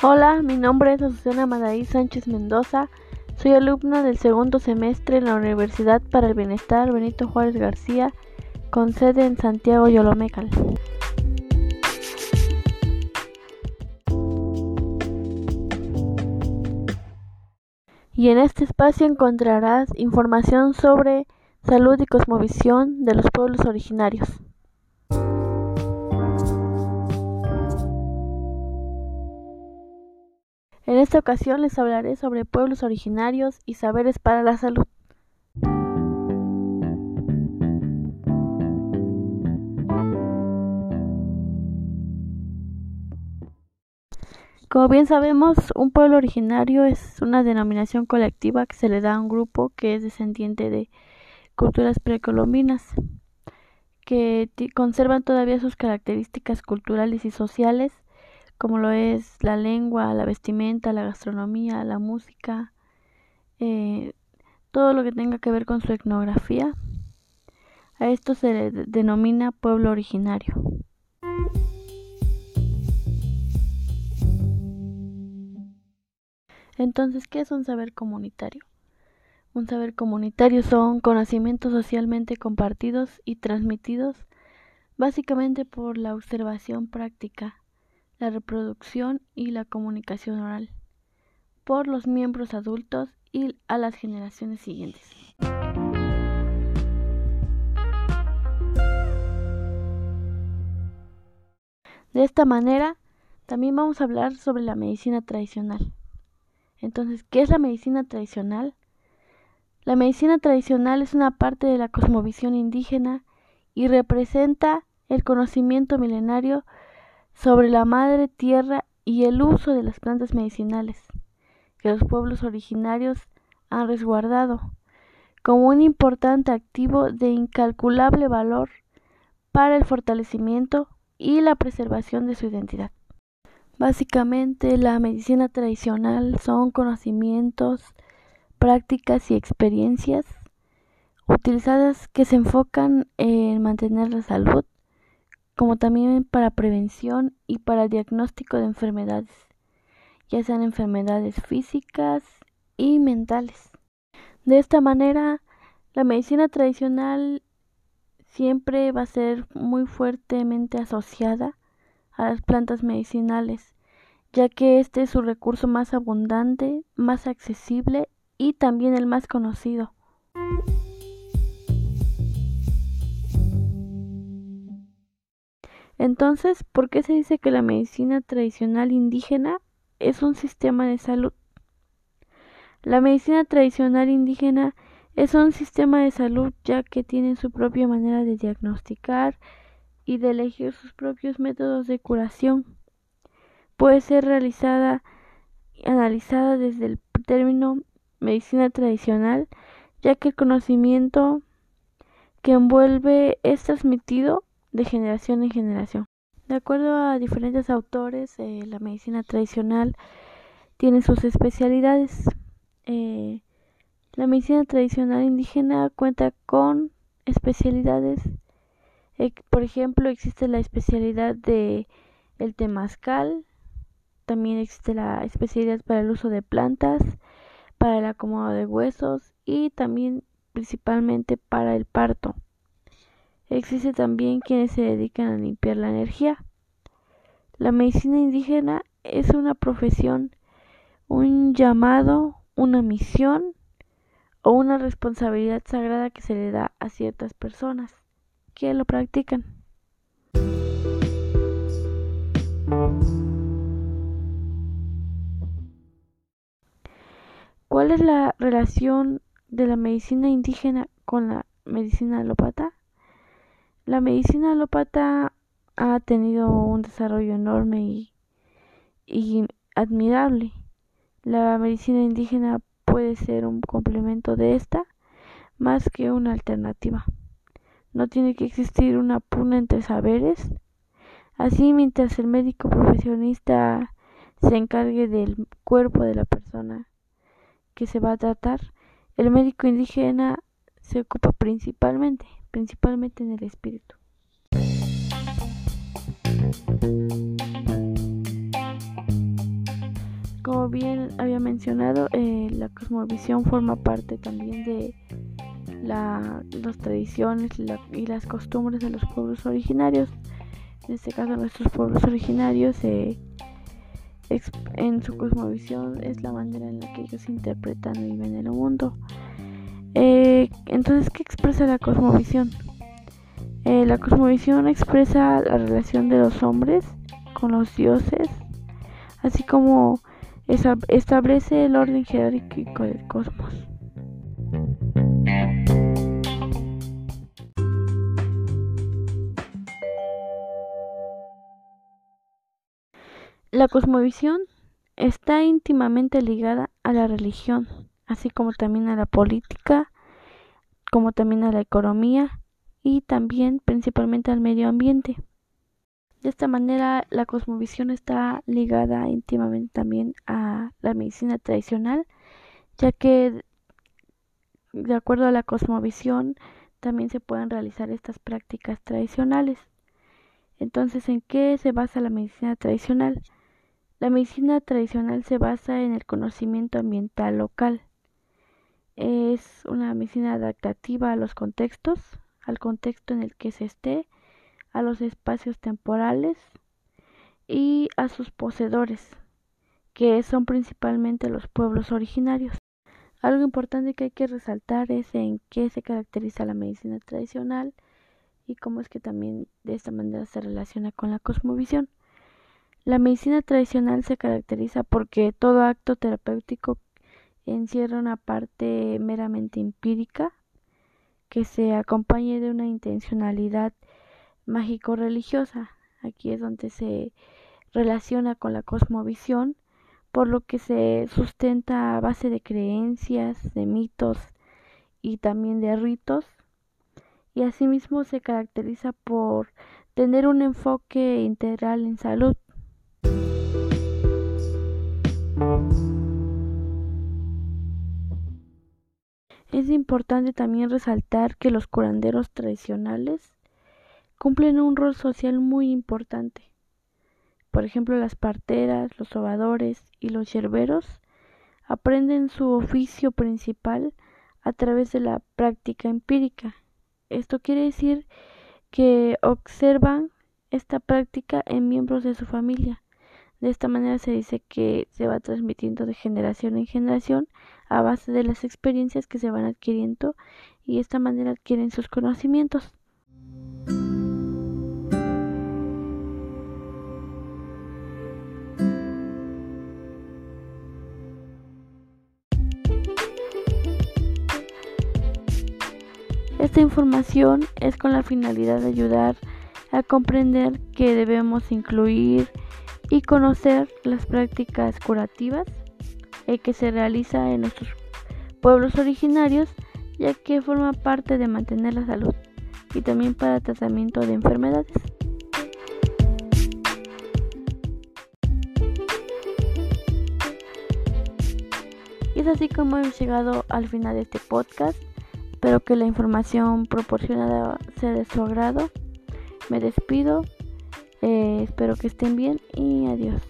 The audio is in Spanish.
Hola, mi nombre es Azucena Madaí Sánchez Mendoza. Soy alumna del segundo semestre en la Universidad para el Bienestar Benito Juárez García, con sede en Santiago Yolomecal. Y en este espacio encontrarás información sobre salud y cosmovisión de los pueblos originarios. En esta ocasión les hablaré sobre pueblos originarios y saberes para la salud. Como bien sabemos, un pueblo originario es una denominación colectiva que se le da a un grupo que es descendiente de culturas precolombinas, que conservan todavía sus características culturales y sociales como lo es la lengua, la vestimenta, la gastronomía, la música, eh, todo lo que tenga que ver con su etnografía. A esto se le denomina pueblo originario. Entonces, ¿qué es un saber comunitario? Un saber comunitario son conocimientos socialmente compartidos y transmitidos básicamente por la observación práctica la reproducción y la comunicación oral por los miembros adultos y a las generaciones siguientes. De esta manera, también vamos a hablar sobre la medicina tradicional. Entonces, ¿qué es la medicina tradicional? La medicina tradicional es una parte de la cosmovisión indígena y representa el conocimiento milenario sobre la madre tierra y el uso de las plantas medicinales que los pueblos originarios han resguardado como un importante activo de incalculable valor para el fortalecimiento y la preservación de su identidad. Básicamente la medicina tradicional son conocimientos, prácticas y experiencias utilizadas que se enfocan en mantener la salud, como también para prevención y para diagnóstico de enfermedades, ya sean enfermedades físicas y mentales. De esta manera, la medicina tradicional siempre va a ser muy fuertemente asociada a las plantas medicinales, ya que este es su recurso más abundante, más accesible y también el más conocido. Entonces, ¿por qué se dice que la medicina tradicional indígena es un sistema de salud? La medicina tradicional indígena es un sistema de salud ya que tiene su propia manera de diagnosticar y de elegir sus propios métodos de curación. Puede ser realizada y analizada desde el término medicina tradicional, ya que el conocimiento que envuelve es transmitido de generación en generación. De acuerdo a diferentes autores, eh, la medicina tradicional tiene sus especialidades. Eh, la medicina tradicional indígena cuenta con especialidades. Eh, por ejemplo, existe la especialidad de el temazcal, también existe la especialidad para el uso de plantas, para el acomodo de huesos y también principalmente para el parto. Existe también quienes se dedican a limpiar la energía. La medicina indígena es una profesión, un llamado, una misión o una responsabilidad sagrada que se le da a ciertas personas que lo practican. ¿Cuál es la relación de la medicina indígena con la medicina alópata? La medicina alópata ha tenido un desarrollo enorme y, admirable. La medicina indígena puede ser un complemento de esta más que una alternativa. No tiene que existir una pugna entre saberes. Así, mientras el médico profesionista se encargue del cuerpo de la persona que se va a tratar, el médico indígena se ocupa principalmente principalmente en el espíritu. como bien había mencionado, eh, la cosmovisión forma parte también de la, las tradiciones y las costumbres de los pueblos originarios. En este caso, nuestros pueblos originarios, eh, en su cosmovisión, es la manera en la que ellos interpretan y ven el mundo. Eh, entonces, ¿qué expresa la cosmovisión? Eh, la cosmovisión expresa la relación de los hombres con los dioses, así como establece el orden jerárquico del cosmos. La cosmovisión está íntimamente ligada a la religión, así como también a la política, como también a la economía y también principalmente al medio ambiente. De esta manera, la cosmovisión está ligada íntimamente también a la medicina tradicional, ya que de acuerdo a la cosmovisión también se pueden realizar estas prácticas tradicionales. Entonces, ¿en qué se basa la medicina tradicional? La medicina tradicional se basa en el conocimiento ambiental local. Es una medicina adaptativa a los contextos, al contexto en el que se esté, a los espacios temporales y a sus poseedores, que son principalmente los pueblos originarios. Algo importante que hay que resaltar es en qué se caracteriza la medicina tradicional y cómo es que también de esta manera se relaciona con la cosmovisión. La medicina tradicional se caracteriza porque todo acto terapéutico encierra una parte meramente empírica que se acompañe de una intencionalidad mágico-religiosa. Aquí es donde se relaciona con la cosmovisión, por lo que se sustenta a base de creencias, de mitos y también de ritos. Y asimismo se caracteriza por tener un enfoque integral en salud es importante también resaltar que los curanderos tradicionales cumplen un rol social muy importante. Por ejemplo, las parteras, los sobadores y los yerberos aprenden su oficio principal a través de la práctica empírica. Esto quiere decir que observan esta práctica en miembros de su familia de esta manera se dice que se va transmitiendo de generación en generación a base de las experiencias que se van adquiriendo y de esta manera adquieren sus conocimientos. Esta información es con la finalidad de ayudar a comprender que debemos incluir y conocer las prácticas curativas eh, que se realiza en nuestros pueblos originarios, ya que forma parte de mantener la salud y también para tratamiento de enfermedades. Y es así como hemos llegado al final de este podcast. Espero que la información proporcionada sea de su agrado. Me despido. Espero que estén bien y adiós.